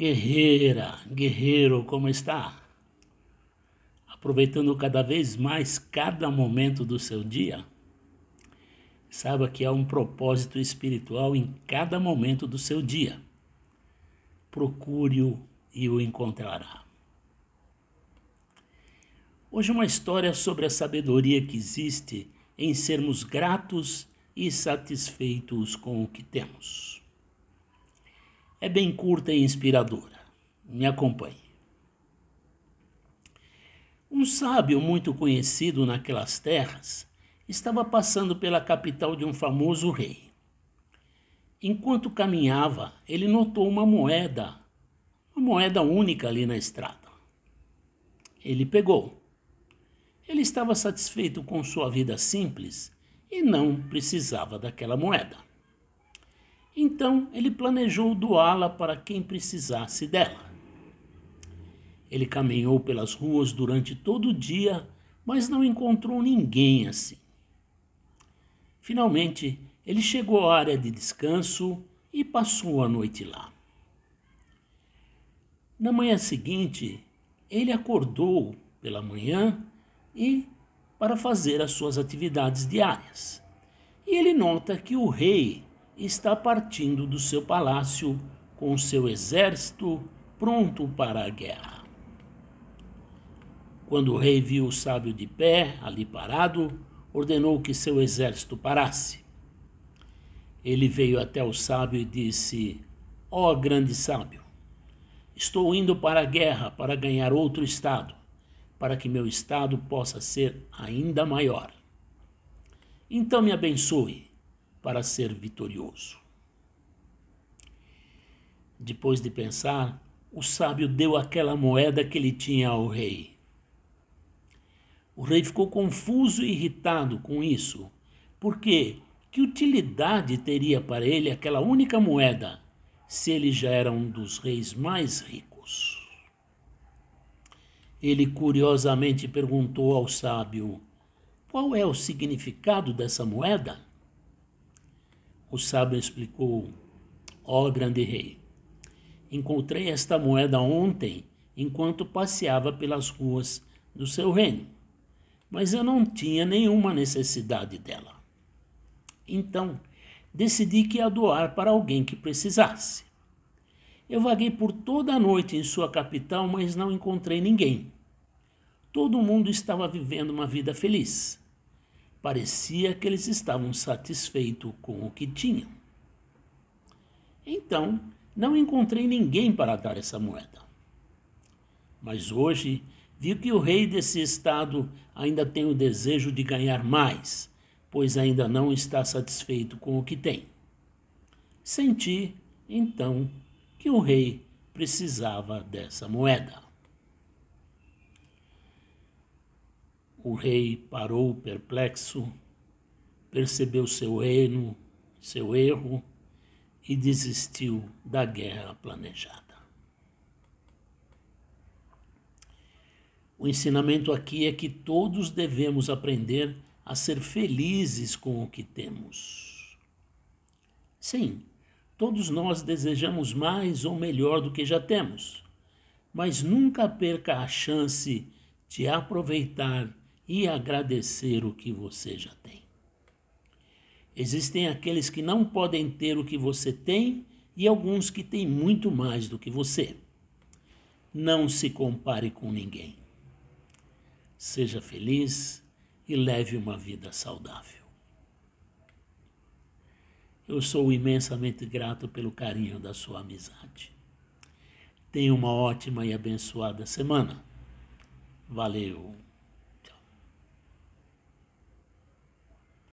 Guerreira, guerreiro, como está? Aproveitando cada vez mais cada momento do seu dia? Saiba que há um propósito espiritual em cada momento do seu dia. Procure-o e o encontrará. Hoje, uma história sobre a sabedoria que existe em sermos gratos e satisfeitos com o que temos é bem curta e inspiradora. Me acompanhe. Um sábio muito conhecido naquelas terras estava passando pela capital de um famoso rei. Enquanto caminhava, ele notou uma moeda, uma moeda única ali na estrada. Ele pegou. Ele estava satisfeito com sua vida simples e não precisava daquela moeda. Então ele planejou doá-la para quem precisasse dela. Ele caminhou pelas ruas durante todo o dia, mas não encontrou ninguém assim. Finalmente, ele chegou à área de descanso e passou a noite lá. Na manhã seguinte, ele acordou pela manhã e para fazer as suas atividades diárias. E ele nota que o rei está partindo do seu palácio com seu exército pronto para a guerra. Quando o rei viu o sábio de pé, ali parado, ordenou que seu exército parasse. Ele veio até o sábio e disse: Ó oh, grande sábio, estou indo para a guerra para ganhar outro estado, para que meu estado possa ser ainda maior. Então me abençoe para ser vitorioso. Depois de pensar, o sábio deu aquela moeda que ele tinha ao rei. O rei ficou confuso e irritado com isso, porque que utilidade teria para ele aquela única moeda se ele já era um dos reis mais ricos? Ele curiosamente perguntou ao sábio: Qual é o significado dessa moeda? O sábio explicou: Ó oh, grande rei, encontrei esta moeda ontem enquanto passeava pelas ruas do seu reino, mas eu não tinha nenhuma necessidade dela. Então, decidi que ia doar para alguém que precisasse. Eu vaguei por toda a noite em sua capital, mas não encontrei ninguém. Todo mundo estava vivendo uma vida feliz. Parecia que eles estavam satisfeitos com o que tinham. Então, não encontrei ninguém para dar essa moeda. Mas hoje vi que o rei desse estado ainda tem o desejo de ganhar mais, pois ainda não está satisfeito com o que tem. Senti, então, que o rei precisava dessa moeda. O rei parou perplexo, percebeu seu reino, seu erro e desistiu da guerra planejada. O ensinamento aqui é que todos devemos aprender a ser felizes com o que temos. Sim, todos nós desejamos mais ou melhor do que já temos, mas nunca perca a chance de aproveitar e agradecer o que você já tem. Existem aqueles que não podem ter o que você tem e alguns que têm muito mais do que você. Não se compare com ninguém. Seja feliz e leve uma vida saudável. Eu sou imensamente grato pelo carinho da sua amizade. Tenha uma ótima e abençoada semana. Valeu!